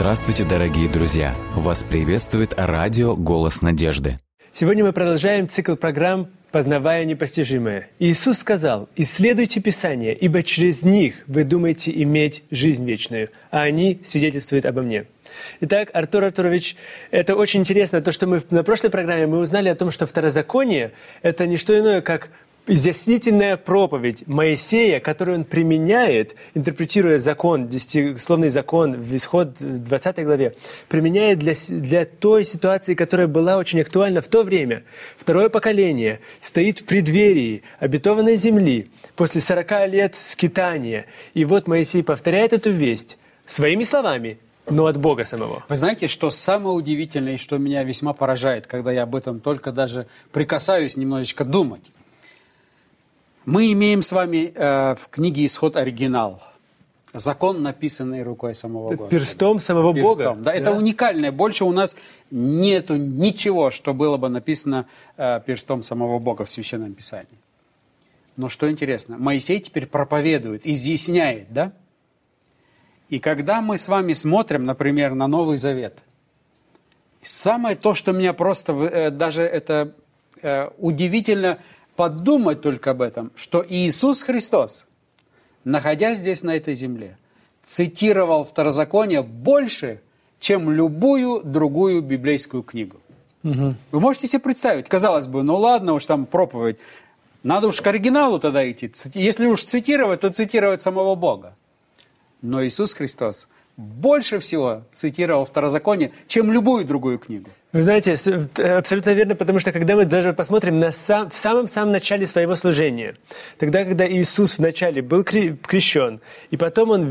Здравствуйте, дорогие друзья! Вас приветствует радио «Голос надежды». Сегодня мы продолжаем цикл программ «Познавая непостижимое». Иисус сказал, «Исследуйте Писание, ибо через них вы думаете иметь жизнь вечную, а они свидетельствуют обо мне». Итак, Артур Артурович, это очень интересно. То, что мы на прошлой программе мы узнали о том, что второзаконие – это не что иное, как изъяснительная проповедь Моисея, которую он применяет, интерпретируя закон, десятисловный закон в исход 20 главе, применяет для, для той ситуации, которая была очень актуальна в то время. Второе поколение стоит в преддверии обетованной земли после 40 лет скитания. И вот Моисей повторяет эту весть своими словами, но от Бога самого. Вы знаете, что самое удивительное, и что меня весьма поражает, когда я об этом только даже прикасаюсь немножечко думать. Мы имеем с вами э, в книге «Исход» оригинал. Закон, написанный рукой самого Господа. Перстом самого Перстом. Бога. Да, да, это уникальное. Больше у нас нету ничего, что было бы написано э, перстом самого Бога в Священном Писании. Но что интересно, Моисей теперь проповедует, изъясняет, да? И когда мы с вами смотрим, например, на Новый Завет, самое то, что меня просто, э, даже это э, удивительно подумать только об этом, что Иисус Христос, находясь здесь на этой земле, цитировал Второзаконие больше, чем любую другую библейскую книгу. Угу. Вы можете себе представить, казалось бы, ну ладно уж там проповедь, надо уж к оригиналу тогда идти. Если уж цитировать, то цитировать самого Бога. Но Иисус Христос больше всего цитировал Второзаконие, чем любую другую книгу. Вы знаете, абсолютно верно, потому что когда мы даже посмотрим на сам, в самом-самом начале своего служения, тогда, когда Иисус вначале был крещен, и потом Он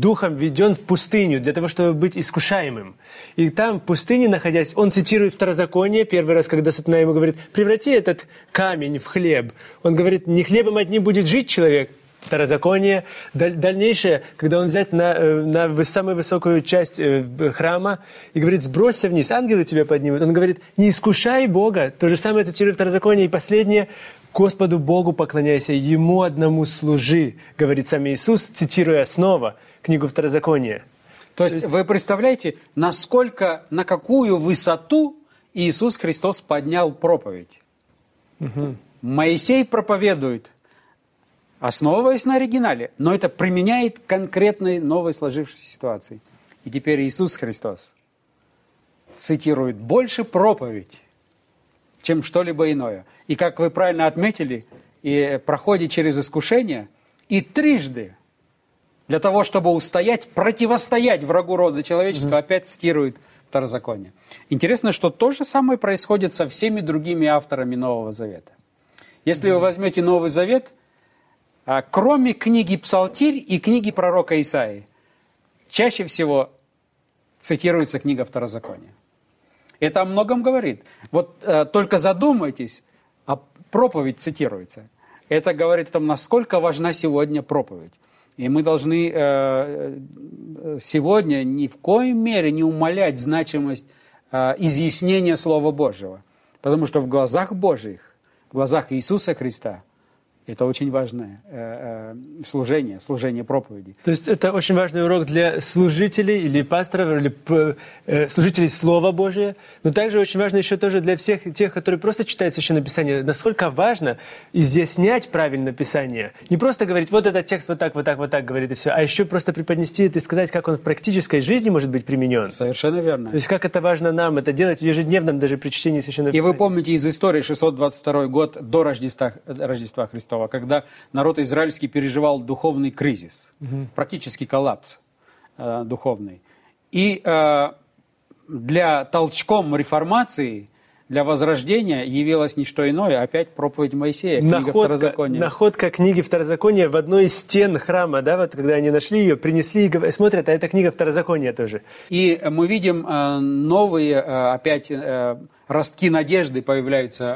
духом введен в пустыню для того, чтобы быть искушаемым. И там, в пустыне находясь, Он цитирует Второзаконие, первый раз, когда Сатана ему говорит, преврати этот камень в хлеб. Он говорит, не хлебом одним будет жить человек, Второзаконие. Дальнейшее, когда он взять на, э, на самую высокую часть э, храма и говорит, сбросься вниз, ангелы тебя поднимут. Он говорит, не искушай Бога. То же самое цитирует Второзаконие. И последнее, Господу Богу поклоняйся, Ему одному служи, говорит сам Иисус, цитируя снова книгу Второзакония. То есть, То есть вы представляете, насколько, на какую высоту Иисус Христос поднял проповедь. Угу. Моисей проповедует – основываясь на оригинале, но это применяет конкретной новой сложившейся ситуации. И теперь Иисус Христос цитирует больше проповедь, чем что-либо иное. И как вы правильно отметили, и проходит через искушение, и трижды для того, чтобы устоять, противостоять врагу рода человеческого, mm-hmm. опять цитирует Второзаконие. Интересно, что то же самое происходит со всеми другими авторами Нового Завета. Если mm-hmm. вы возьмете Новый Завет, кроме книги «Псалтирь» и книги пророка Исаии, чаще всего цитируется книга Второзакония. Это о многом говорит. Вот э, только задумайтесь, а проповедь цитируется. Это говорит о том, насколько важна сегодня проповедь. И мы должны э, сегодня ни в коей мере не умалять значимость э, изъяснения Слова Божьего. Потому что в глазах Божьих, в глазах Иисуса Христа – это очень важное э, э, служение, служение проповеди. То есть это очень важный урок для служителей или пасторов, или э, служителей Слова Божия, но также очень важно еще тоже для всех тех, которые просто читают Священное Писание, насколько важно изъяснять правильно Писание. Не просто говорить, вот этот текст вот так, вот так, вот так говорит и все, а еще просто преподнести это и сказать, как он в практической жизни может быть применен. Совершенно верно. То есть как это важно нам, это делать в ежедневном даже при чтении Священного Писания. И вы помните из истории 622 год до Рождества, Рождества Христова, Христова, когда народ израильский переживал духовный кризис, угу. практически коллапс э, духовный. И э, для толчком реформации, для возрождения явилось не что иное, а опять проповедь Моисея, книга находка, Второзакония. Находка книги Второзакония в одной из стен храма, да, вот когда они нашли ее, принесли и смотрят, а это книга Второзакония тоже. И мы видим э, новые э, опять э, ростки надежды появляются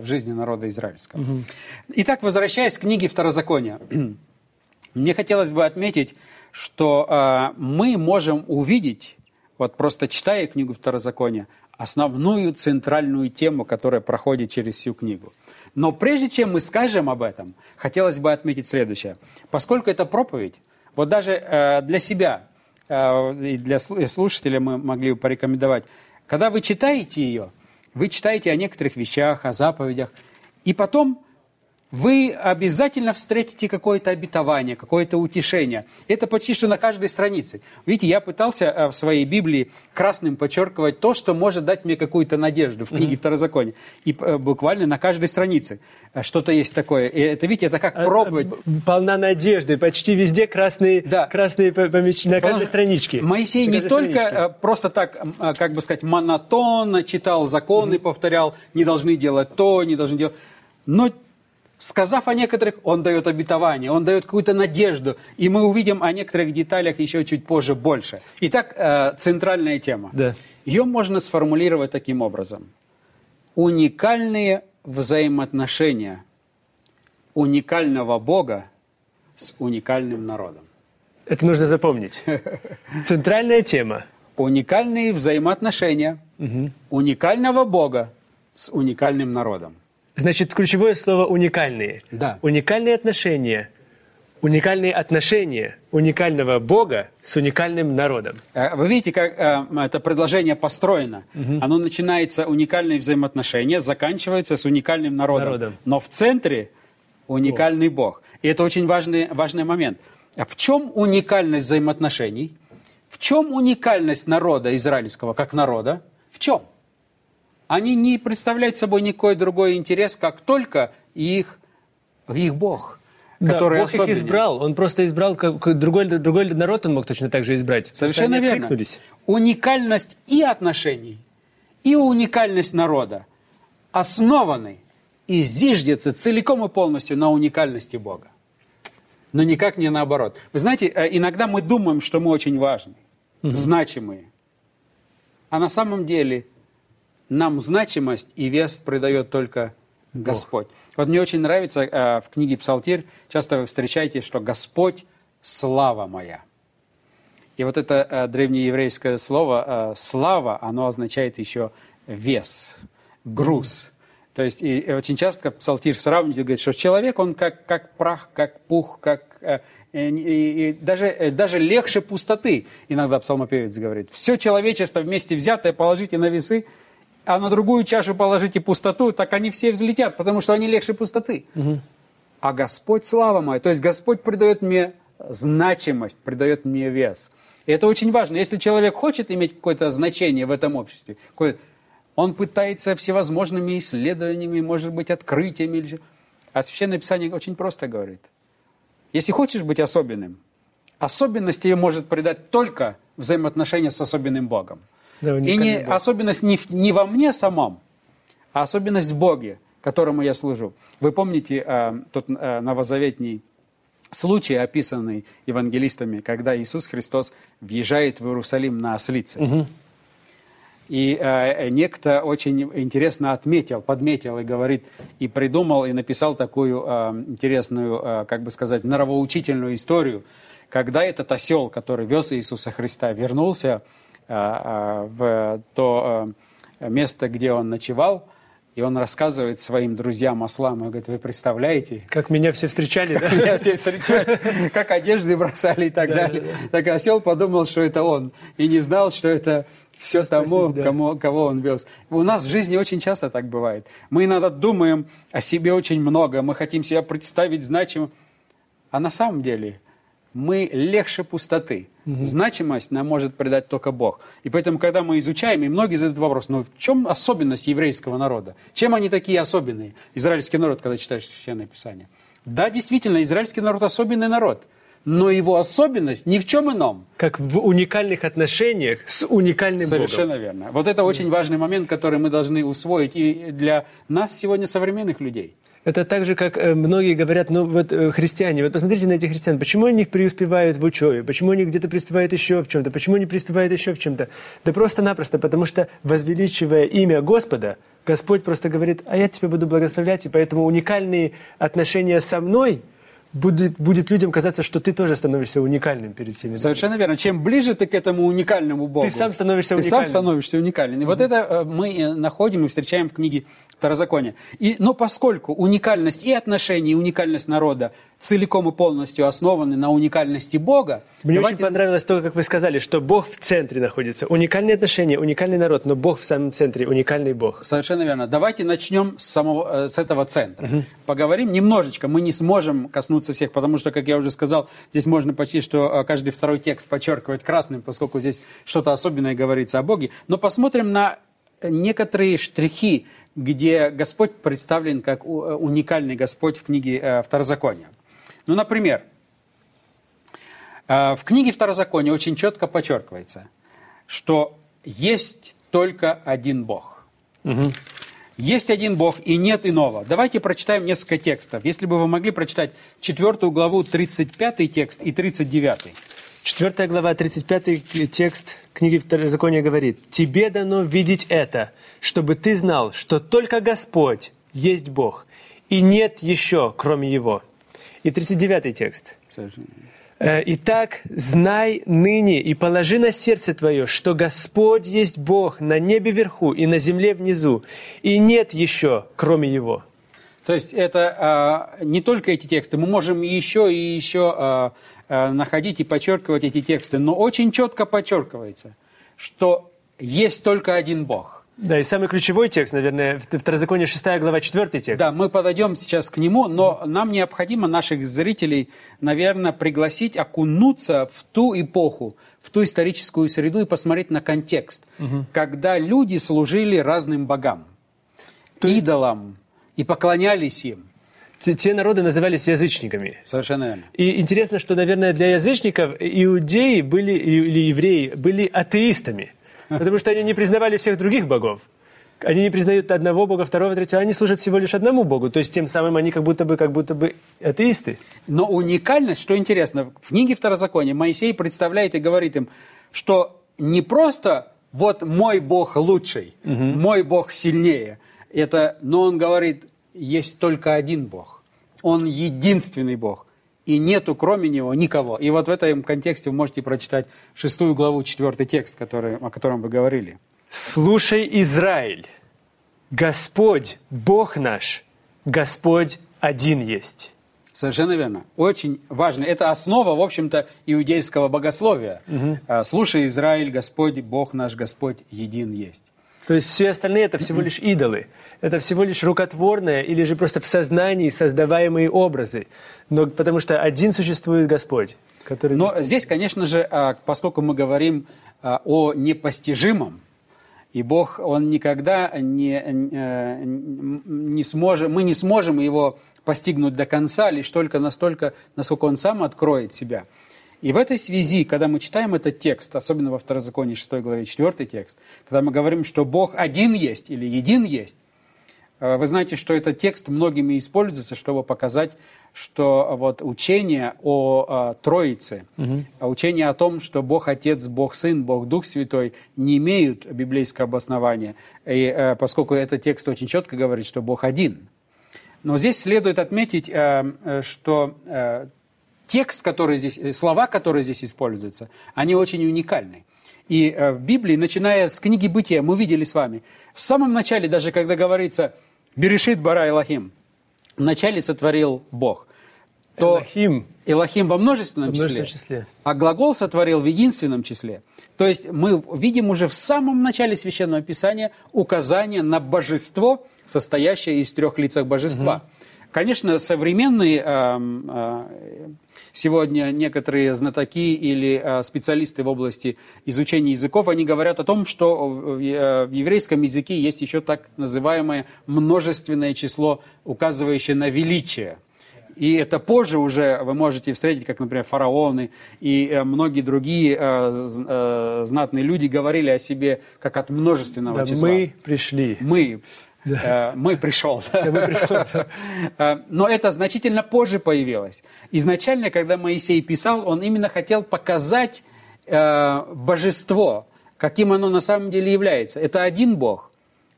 в жизни народа израильского. Угу. Итак, возвращаясь к книге Второзакония, мне хотелось бы отметить, что мы можем увидеть, вот просто читая книгу Второзакония, основную центральную тему, которая проходит через всю книгу. Но прежде чем мы скажем об этом, хотелось бы отметить следующее. Поскольку это проповедь, вот даже э, для себя, э, и для слушателя мы могли бы порекомендовать. Когда вы читаете ее, вы читаете о некоторых вещах, о заповедях, и потом вы обязательно встретите какое-то обетование, какое-то утешение. Это почти что на каждой странице. Видите, я пытался э, в своей Библии красным подчеркивать то, что может дать мне какую-то надежду в книге mm-hmm. Второзакония. И э, буквально на каждой странице э, что-то есть такое. И это, видите, это как пробовать. Полна надежды. Почти везде красные, да. красные помеч... на каждой страничке. Моисей на не только страничке. просто так, как бы сказать, монотонно читал законы, mm-hmm. повторял, не должны делать то, не должны делать... Но Сказав о некоторых, он дает обетование, он дает какую-то надежду. И мы увидим о некоторых деталях еще чуть позже больше. Итак, э, центральная тема. Да. Ее можно сформулировать таким образом. Уникальные взаимоотношения уникального Бога с уникальным народом. Это нужно запомнить. Центральная тема. Уникальные взаимоотношения угу. уникального Бога с уникальным народом. Значит, ключевое слово «уникальные». Да. Уникальные отношения. Уникальные отношения уникального Бога с уникальным народом. Э, вы видите, как э, это предложение построено. Угу. Оно начинается уникальные взаимоотношения, заканчивается с уникальным народом. народом. Но в центре уникальный Бог. Бог. И это очень важный, важный момент. А в чем уникальность взаимоотношений? В чем уникальность народа израильского как народа? В чем? Они не представляют собой никакой другой интерес, как только их, их Бог. Который да, Бог особенен. их избрал. Он просто избрал как, другой, другой народ, он мог точно так же избрать. Совершенно верно. Уникальность и отношений, и уникальность народа основаны и зиждется целиком и полностью на уникальности Бога. Но никак не наоборот. Вы знаете, э, иногда мы думаем, что мы очень важны, угу. значимые. А на самом деле нам значимость и вес придает только Господь. Бог. Вот мне очень нравится э, в книге Псалтирь, часто вы встречаете, что Господь – слава моя. И вот это э, древнееврейское слово э, «слава», оно означает еще вес, груз. То есть и, и очень часто Псалтирь сравнивает, говорит, что человек, он как, как прах, как пух, как... Э, и, и даже, э, даже легче пустоты, иногда псалмопевец говорит. Все человечество вместе взятое положите на весы – а на другую чашу положите пустоту, так они все взлетят, потому что они легче пустоты. Угу. А Господь слава моя, то есть Господь придает мне значимость, придает мне вес. И это очень важно. Если человек хочет иметь какое-то значение в этом обществе, он пытается всевозможными исследованиями, может быть, открытиями. А Священное Писание очень просто говорит. Если хочешь быть особенным, особенность тебе может придать только взаимоотношения с особенным Богом. Да, и не, особенность не, не во мне самом, а особенность в Боге, которому я служу. Вы помните э, тот э, новозаветний случай, описанный евангелистами, когда Иисус Христос въезжает в Иерусалим на ослице. Угу. И э, некто очень интересно отметил, подметил и говорит, и придумал, и написал такую э, интересную, э, как бы сказать, нравоучительную историю, когда этот осел, который вез Иисуса Христа, вернулся в то а, место, где он ночевал, и он рассказывает своим друзьям ослам, и говорит, вы представляете? Как меня все встречали, как да? меня все встречали, как одежды бросали и так далее. Так осел подумал, что это он, и не знал, что это все тому, кому, кого он вез. У нас в жизни очень часто так бывает. Мы иногда думаем о себе очень много, мы хотим себя представить значимым, а на самом деле мы легче пустоты. Угу. Значимость нам может придать только Бог. И поэтому, когда мы изучаем, и многие задают вопрос, ну в чем особенность еврейского народа? Чем они такие особенные? Израильский народ, когда читаешь Священное Писание. Да, действительно, израильский народ особенный народ. Но его особенность ни в чем ином. Как в уникальных отношениях с уникальным Совершенно Богом. верно. Вот это очень важный момент, который мы должны усвоить и для нас сегодня современных людей. Это так же, как э, многие говорят, ну вот э, христиане, вот посмотрите на этих христиан, почему они преуспевают в учебе, почему они где-то преуспевают еще в чем-то, почему они преуспевают еще в чем-то. Да просто-напросто, потому что, возвеличивая имя Господа, Господь просто говорит, а я тебя буду благословлять, и поэтому уникальные отношения со мной будет, будет людям казаться, что ты тоже становишься уникальным перед всеми. Совершенно верно. Чем ближе ты к этому уникальному Богу, Ты сам становишься ты уникальным. сам становишься уникальным. И вот это э, мы э, находим и встречаем в книге Второзакония. И, но поскольку уникальность и отношений, и уникальность народа целиком и полностью основаны на уникальности Бога, Мне давайте- очень понравилось то, как вы сказали, что Бог в центре находится. Уникальные отношения, уникальный народ, но Бог в самом центре, уникальный Бог. Совершенно верно. Давайте начнем с, самого, э, с этого центра. Поговорим немножечко. Мы не сможем коснуться всех, потому что, как я уже сказал, здесь можно почти, что э, каждый второй текст подчеркивать красным, поскольку здесь что-то особенное говорится о Боге. Но посмотрим на некоторые штрихи, где Господь представлен как э, уникальный Господь в книге э, Второзакония. Ну, например, в книге Второзакония очень четко подчеркивается, что есть только один Бог. Есть один Бог и нет иного. Давайте прочитаем несколько текстов. Если бы вы могли прочитать 4 главу 35 текст и 39. Четвертая глава, 35 текст книги Второзакония говорит, «Тебе дано видеть это, чтобы ты знал, что только Господь есть Бог, и нет еще, кроме Его». И 39 текст. Э, «Итак, знай ныне и положи на сердце твое, что Господь есть Бог на небе вверху и на земле внизу, и нет еще, кроме Его». То есть это а, не только эти тексты, мы можем еще и еще а, находить и подчеркивать эти тексты, но очень четко подчеркивается, что есть только один Бог. Да, и самый ключевой текст, наверное, в Второзаконие 6 глава 4 текст. Да, мы подойдем сейчас к нему, но нам необходимо наших зрителей, наверное, пригласить окунуться в ту эпоху, в ту историческую среду и посмотреть на контекст, когда люди служили разным богам, идолам и поклонялись им. Те, те народы назывались язычниками. Совершенно верно. И интересно, что, наверное, для язычников иудеи были, или евреи были атеистами, потому что они не признавали всех других богов. Они не признают одного бога, второго, третьего, они служат всего лишь одному богу. То есть тем самым они как будто бы, как будто бы атеисты. Но уникальность, что интересно, в книге Второзакония Моисей представляет и говорит им, что не просто вот мой Бог лучший, мой Бог сильнее, это, но он говорит, есть только один Бог, он единственный Бог, и нету кроме него никого. И вот в этом контексте вы можете прочитать шестую главу, четвертый текст, который, о котором вы говорили. «Слушай, Израиль, Господь, Бог наш, Господь один есть». Совершенно верно. Очень важно. Это основа, в общем-то, иудейского богословия. А, Слушай, Израиль, Господь, Бог наш, Господь един есть. То есть все остальные это всего лишь идолы. Это всего лишь рукотворное или же просто в сознании создаваемые образы. Но потому что один существует Господь, который... Но здесь, конечно же, а, поскольку мы говорим а, о непостижимом, и Бог, Он никогда не, э, не сможет, мы не сможем его постигнуть до конца, лишь только настолько, насколько Он сам откроет себя. И в этой связи, когда мы читаем этот текст, особенно во Второзаконии 6 главе 4 текст, когда мы говорим, что Бог один есть или един есть, э, вы знаете, что этот текст многими используется, чтобы показать, что вот учение о э, Троице, а учение о том, что Бог Отец, Бог Сын, Бог Дух Святой не имеют библейского обоснования, и, э, поскольку этот текст очень четко говорит, что Бог один. Но здесь следует отметить, что текст, который здесь, э, слова, которые здесь используются, они очень уникальны. И э, в Библии, начиная с книги Бытия, мы видели с вами, в самом начале, даже когда говорится «Берешит бара Элохим», вначале сотворил Бог, то Элохим Элохим во множественном, множественном числе, числе. а глагол сотворил в единственном числе. То есть мы видим уже в самом начале Священного Писания указание на божество, состоящее из трех лицах божества. Конечно, современные эм, э, сегодня некоторые знатоки или э, специалисты в области изучения языков, они говорят о том, что в еврейском языке есть еще так называемое множественное число, указывающее на величие. И это позже уже вы можете встретить, как, например, фараоны и э, многие другие э, э, знатные люди говорили о себе как от множественного Да, числа. мы пришли. Мы. Э, мы пришел. Э, Но это значительно позже появилось. Изначально, когда Моисей писал, он именно хотел показать э, божество, каким оно на самом деле является. Это один Бог,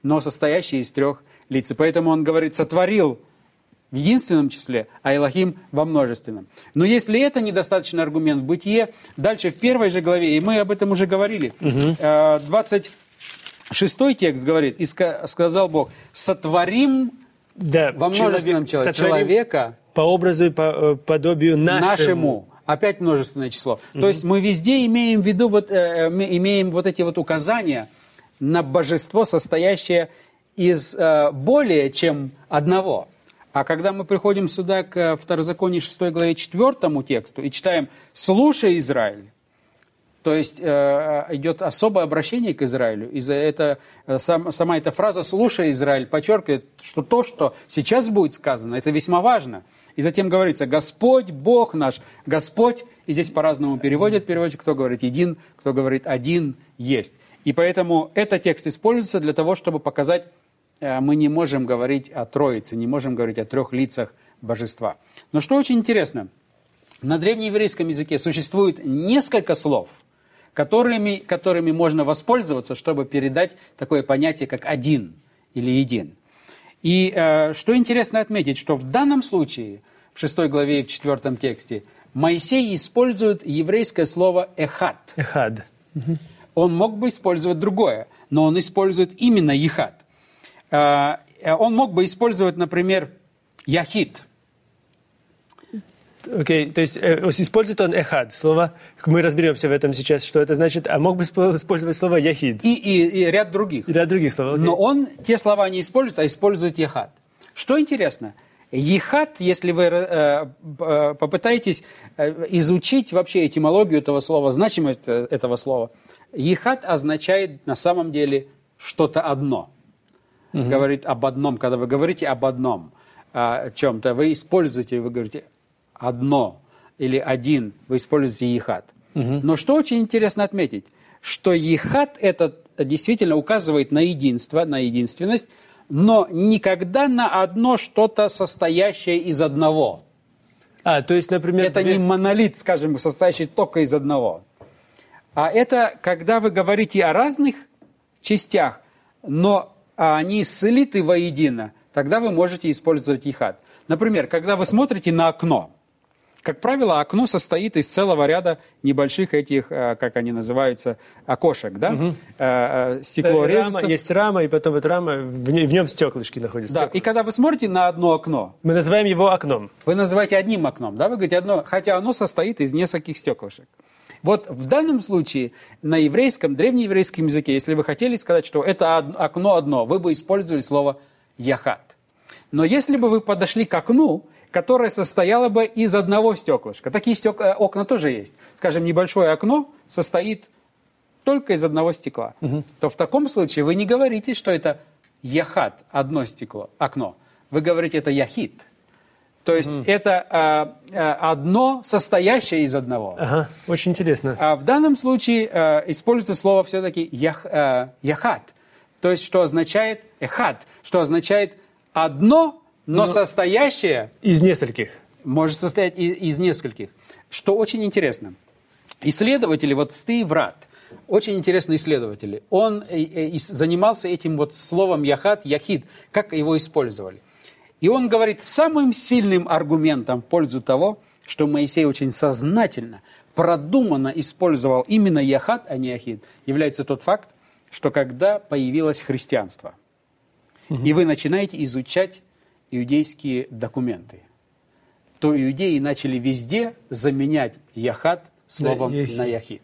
но состоящий из трех лиц. И поэтому он говорит, сотворил в единственном числе, а Элохим во множественном. Но если это недостаточный аргумент в бытие, дальше в первой же главе, и мы об этом уже говорили, угу. 26 текст говорит, и сказал Бог, сотворим да, во множественном человек, человека по образу и по э, подобию нашему. нашему. Опять множественное число. Угу. То есть мы везде имеем в виду, вот, э, мы имеем вот эти вот указания на божество, состоящее из э, более чем одного. А когда мы приходим сюда к Второзаконию 6 главе 4 тексту и читаем «Слушай, Израиль», то есть э, идет особое обращение к Израилю. И за это, э, сам, сама эта фраза «слушай, Израиль» подчеркивает, что то, что сейчас будет сказано, это весьма важно. И затем говорится «Господь, Бог наш, Господь». И здесь по-разному переводят переводчик, кто говорит «един», кто говорит «один есть». И поэтому этот текст используется для того, чтобы показать, э, мы не можем говорить о Троице, не можем говорить о трех лицах божества. Но что очень интересно, на древнееврейском языке существует несколько слов – которыми, которыми можно воспользоваться, чтобы передать такое понятие, как один или един. И э, что интересно отметить, что в данном случае, в 6 главе и в 4 тексте, Моисей использует еврейское слово «эхад». «Эхад». Угу. Он мог бы использовать другое, но он использует именно «ехад». Э, он мог бы использовать, например, «яхид», Окей, okay, то есть э, использует он эхад, слово, мы разберемся в этом сейчас, что это значит, а мог бы использовать слово яхид. И, и, и ряд других. И ряд других слов, okay. Но он те слова не использует, а использует яхад. Что интересно, Ехат, если вы э, э, попытаетесь э, изучить вообще этимологию этого слова, значимость э, этого слова, ехат означает на самом деле что-то одно. Угу. Говорит об одном, когда вы говорите об одном о чем-то, вы используете, вы говорите одно или один, вы используете ехат. Угу. Но что очень интересно отметить, что ехат это действительно указывает на единство, на единственность, но никогда на одно что-то состоящее из одного. А, то есть, например... Это две... не монолит, скажем, состоящий только из одного. А это когда вы говорите о разных частях, но они слиты воедино, тогда вы можете использовать ихат. Например, когда вы смотрите на окно, как правило, окно состоит из целого ряда небольших этих, э, как они называются, окошек, да? Угу. Стекло режется. Рама, есть рама, и потом эта рама, в нем стеклышки находятся. Да, и когда вы смотрите на одно окно... Мы называем его окном. Вы называете одним окном, да? Вы говорите одно, хотя оно состоит из нескольких стеклышек. Вот в данном случае на еврейском, древнееврейском языке, если вы хотели сказать, что это окно одно, вы бы использовали слово «яхат». Но если бы вы подошли к окну которая состояла бы из одного стеклышка. Такие стек... Э, окна тоже есть. Скажем, небольшое окно состоит только из одного стекла. Угу. То в таком случае вы не говорите, что это яхат, одно стекло, окно. Вы говорите, это яхит. То есть угу. это а, одно состоящее из одного. Ага, очень интересно. А в данном случае а, используется слово все-таки ях, а, яхат. То есть что означает эхат, что означает одно но, но состоящее... Из нескольких. Может состоять из, из нескольких. Что очень интересно. Исследователи, вот Сты Врат, очень интересный исследователь. Он и, и занимался этим вот словом яхат, яхид, как его использовали. И он говорит, самым сильным аргументом в пользу того, что Моисей очень сознательно, продуманно использовал именно яхат, а не яхид, является тот факт, что когда появилось христианство, угу. и вы начинаете изучать иудейские документы, то иудеи начали везде заменять яхат словом да, на яхид.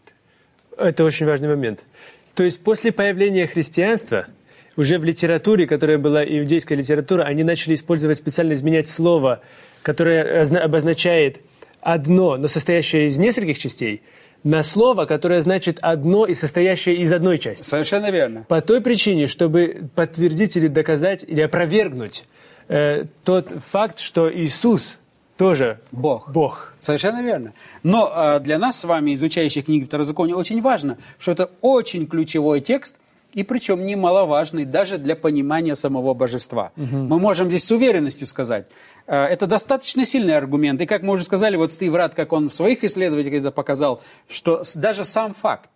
Это очень важный момент. То есть после появления христианства уже в литературе, которая была иудейская литература, они начали использовать специально изменять слово, которое обозначает одно, но состоящее из нескольких частей, на слово, которое значит одно и состоящее из одной части. Совершенно верно. По той причине, чтобы подтвердить или доказать, или опровергнуть э, тот факт, что Иисус тоже Бог. Бог. Совершенно верно. Но э, для нас с вами, изучающих книги Второзакония, очень важно, что это очень ключевой текст, и причем немаловажный даже для понимания самого божества. Угу. Мы можем здесь с уверенностью сказать, э, это достаточно сильный аргумент. И как мы уже сказали, вот Стив Рад, как он в своих исследованиях это показал, что даже сам факт,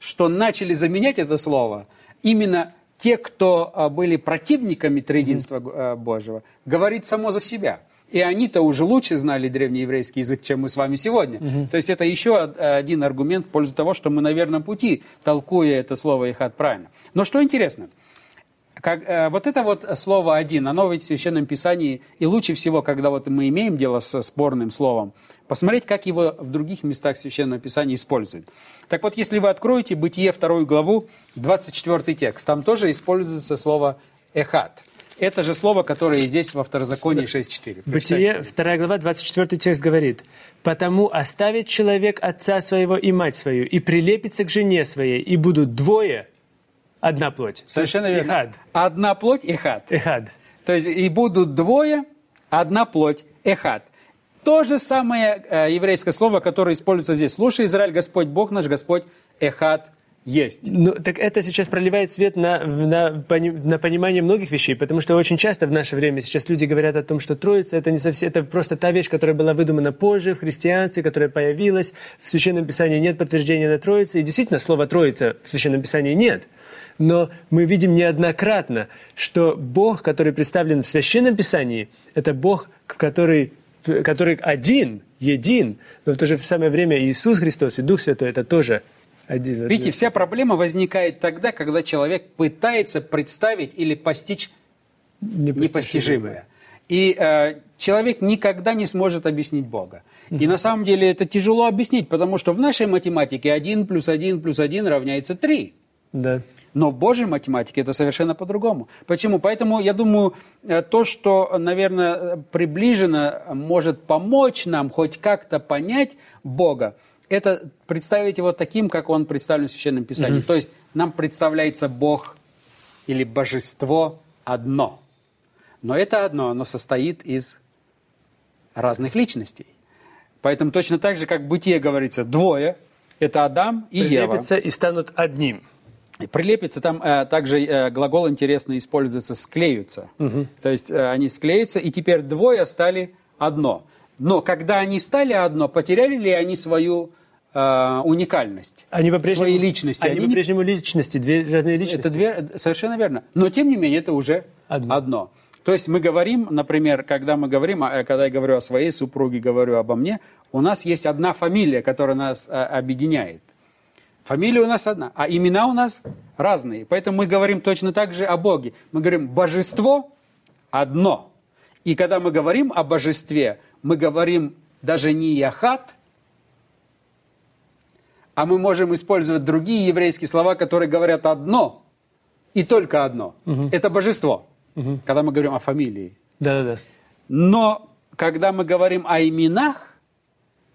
что начали заменять это слово, именно те, кто а, были противниками триединства mm-hmm. Божьего, говорит само за себя. И они-то уже лучше знали древнееврейский язык, чем мы с вами сегодня. Угу. То есть это еще один аргумент в пользу того, что мы на верном пути, толкуя это слово «ихат» правильно. Но что интересно – как, э, вот это вот слово «один», оно ведь в Священном Писании, и лучше всего, когда вот мы имеем дело со спорным словом, посмотреть, как его в других местах Священного Писания используют. Так вот, если вы откроете Бытие вторую главу, 24 текст, там тоже используется слово «эхат». Это же слово, которое здесь во Второзаконии 6.4. Бытие, 2 глава, 24 текст говорит, «Потому оставит человек отца своего и мать свою, и прилепится к жене своей, и будут двое, Одна плоть. Совершенно верно. Эхад. Одна плоть – эхад. Эхад. То есть и будут двое, одна плоть – эхад. То же самое э, еврейское слово, которое используется здесь. «Слушай, Израиль, Господь Бог наш, Господь эхад есть. Ну, так это сейчас проливает свет на, на, на понимание многих вещей, потому что очень часто в наше время сейчас люди говорят о том, что Троица это не совсем, это просто та вещь, которая была выдумана позже в христианстве, которая появилась. В Священном Писании нет подтверждения на Троице, и действительно слова Троица в Священном Писании нет. Но мы видим неоднократно, что Бог, который представлен в Священном Писании, это Бог, который, который один, един, но в то же самое время Иисус Христос и Дух Святой – это тоже один. Видите, вся проблема возникает тогда, когда человек пытается представить или постичь непостижимое. непостижимое. И э, человек никогда не сможет объяснить Бога. И на самом деле это тяжело объяснить, потому что в нашей математике 1 плюс 1 плюс 1 равняется 3. Да. Но в Божьей математике это совершенно по-другому. Почему? Поэтому я думаю, э, то, что, наверное, приближено, может помочь нам хоть как-то понять Бога, это представить его таким, как он представлен в Священном Писании. Mm-hmm. То есть нам представляется Бог или божество одно. Но это одно, оно состоит из разных личностей. Поэтому точно так же, как в Бытие говорится, двое, это Адам и Ева. И станут одним. Прилепится, там э, также э, глагол интересно используется «склеются». Угу. То есть э, они склеются, и теперь двое стали одно. Но когда они стали одно, потеряли ли они свою э, уникальность? Они свои личности. Они, они по-прежнему личности, две разные личности. Это две, совершенно верно. Но тем не менее это уже одно. одно. То есть мы говорим, например, когда мы говорим, когда я говорю о своей супруге, говорю обо мне, у нас есть одна фамилия, которая нас объединяет. Фамилия у нас одна, а имена у нас разные. Поэтому мы говорим точно так же о Боге. Мы говорим божество одно. И когда мы говорим о божестве, мы говорим даже не Яхат, а мы можем использовать другие еврейские слова, которые говорят одно и только одно. Угу. Это божество, угу. когда мы говорим о фамилии. Да-да-да. Но когда мы говорим о именах,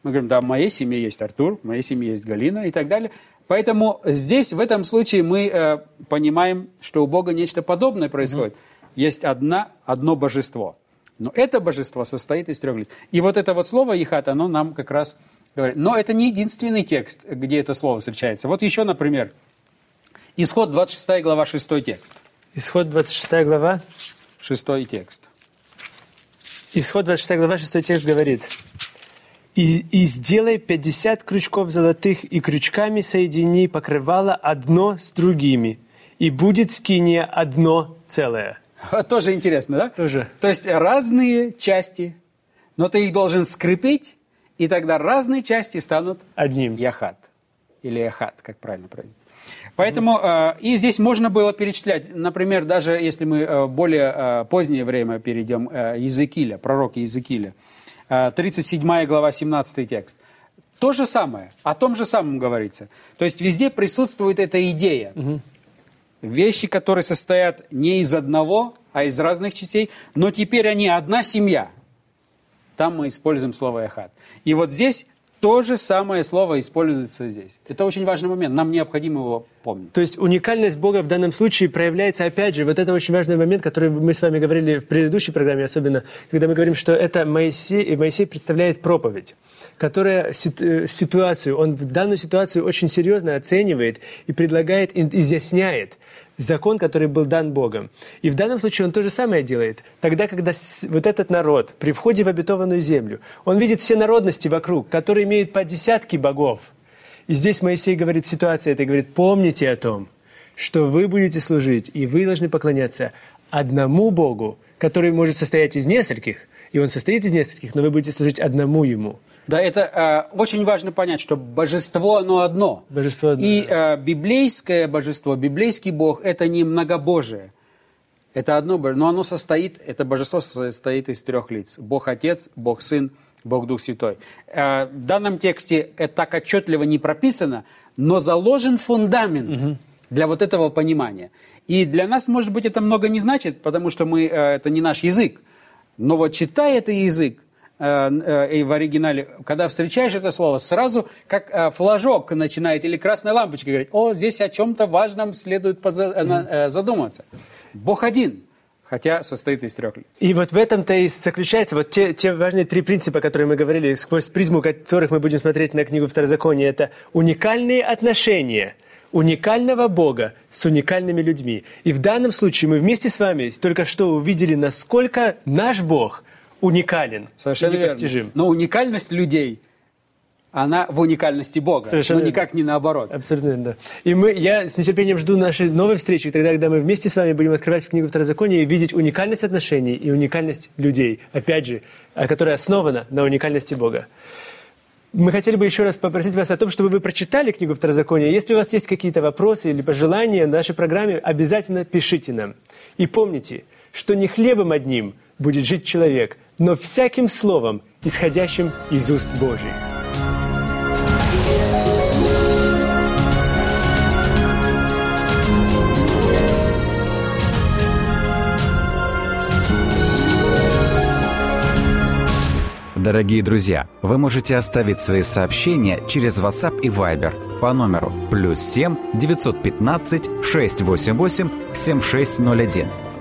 мы говорим, да, в моей семье есть Артур, в моей семье есть Галина и так далее. Поэтому здесь, в этом случае, мы э, понимаем, что у Бога нечто подобное происходит. Mm-hmm. Есть одна, одно божество. Но это божество состоит из трех лиц. И вот это вот слово «ихат», оно нам как раз говорит. Но это не единственный текст, где это слово встречается. Вот еще, например, Исход 26 глава, 6 текст. Исход 26 глава. 6 текст. Исход 26 глава, 6 текст говорит – и, и сделай 50 крючков золотых, и крючками соедини покрывало одно с другими, и будет скиния одно целое. Тоже интересно, да? Тоже. То есть разные части, но ты их должен скрепить, и тогда разные части станут одним. Яхат. Или яхат, как правильно произнести. Поэтому э, и здесь можно было перечислять, например, даже если мы э, более э, позднее время перейдем, э, Языкиля, пророк Языкиля. 37 э, глава, 17 текст. То же самое, о том же самом говорится. То есть везде присутствует эта идея. Угу. Вещи, которые состоят не из одного, а из разных частей, но теперь они одна семья. Там мы используем слово «эхат». И вот здесь то же самое слово используется здесь. Это очень важный момент, нам необходимо его помнить. То есть уникальность Бога в данном случае проявляется, опять же, вот это очень важный момент, который мы с вами говорили в предыдущей программе, особенно, когда мы говорим, что это Моисей, и Моисей представляет проповедь которая э, ситуацию, он в данную ситуацию очень серьезно оценивает и предлагает, изъясняет закон, который был дан Богом. И в данном случае он то же самое делает. Тогда, когда вот этот народ при входе в обетованную землю, он видит все народности вокруг, которые имеют по десятки богов. И здесь Моисей говорит, ситуация это говорит, помните о том, что вы будете служить, и вы должны поклоняться одному Богу, который может состоять из нескольких, и он состоит из нескольких, но вы будете служить одному ему. Да, это э, очень важно понять, что божество, оно одно. Божество одно, И э, библейское божество, библейский Бог, это не многобожие. Это одно, но оно состоит, это божество состоит из трех лиц. Бог Отец, Бог Сын, Бог Дух Святой. Э, в данном тексте это так отчетливо не прописано, но заложен фундамент для вот этого понимания. И для нас, может быть, это много не значит, потому что мы, э, это не наш язык. Но вот читая этот язык, э, э, в оригинале, когда встречаешь это слово, сразу как э, флажок начинает или красная лампочка говорить, о, здесь о чем-то важном следует поза- э, э, задуматься. Бог один, хотя состоит из трех лиц. И вот в этом-то и заключается вот те, те важные три принципа, которые мы говорили, сквозь призму которых мы будем смотреть на книгу Второзакония. Это уникальные отношения уникального Бога с уникальными людьми. И в данном случае мы вместе с вами только что увидели, насколько наш Бог уникален Совершенно и верно. непостижим. Но уникальность людей, она в уникальности Бога, Совершенно но верно. никак не наоборот. Абсолютно верно, да. И мы, я с нетерпением жду нашей новой встречи, тогда, когда мы вместе с вами будем открывать книгу Второзакония и видеть уникальность отношений и уникальность людей, опять же, а, которая основана на уникальности Бога. Мы хотели бы еще раз попросить вас о том, чтобы вы прочитали книгу Второзакония. Если у вас есть какие-то вопросы или пожелания в нашей программе, обязательно пишите нам. И помните, что не хлебом одним будет жить человек, но всяким словом, исходящим из уст Божьих. Дорогие друзья, вы можете оставить свои сообщения через WhatsApp и Viber по номеру плюс 7 915 688 7601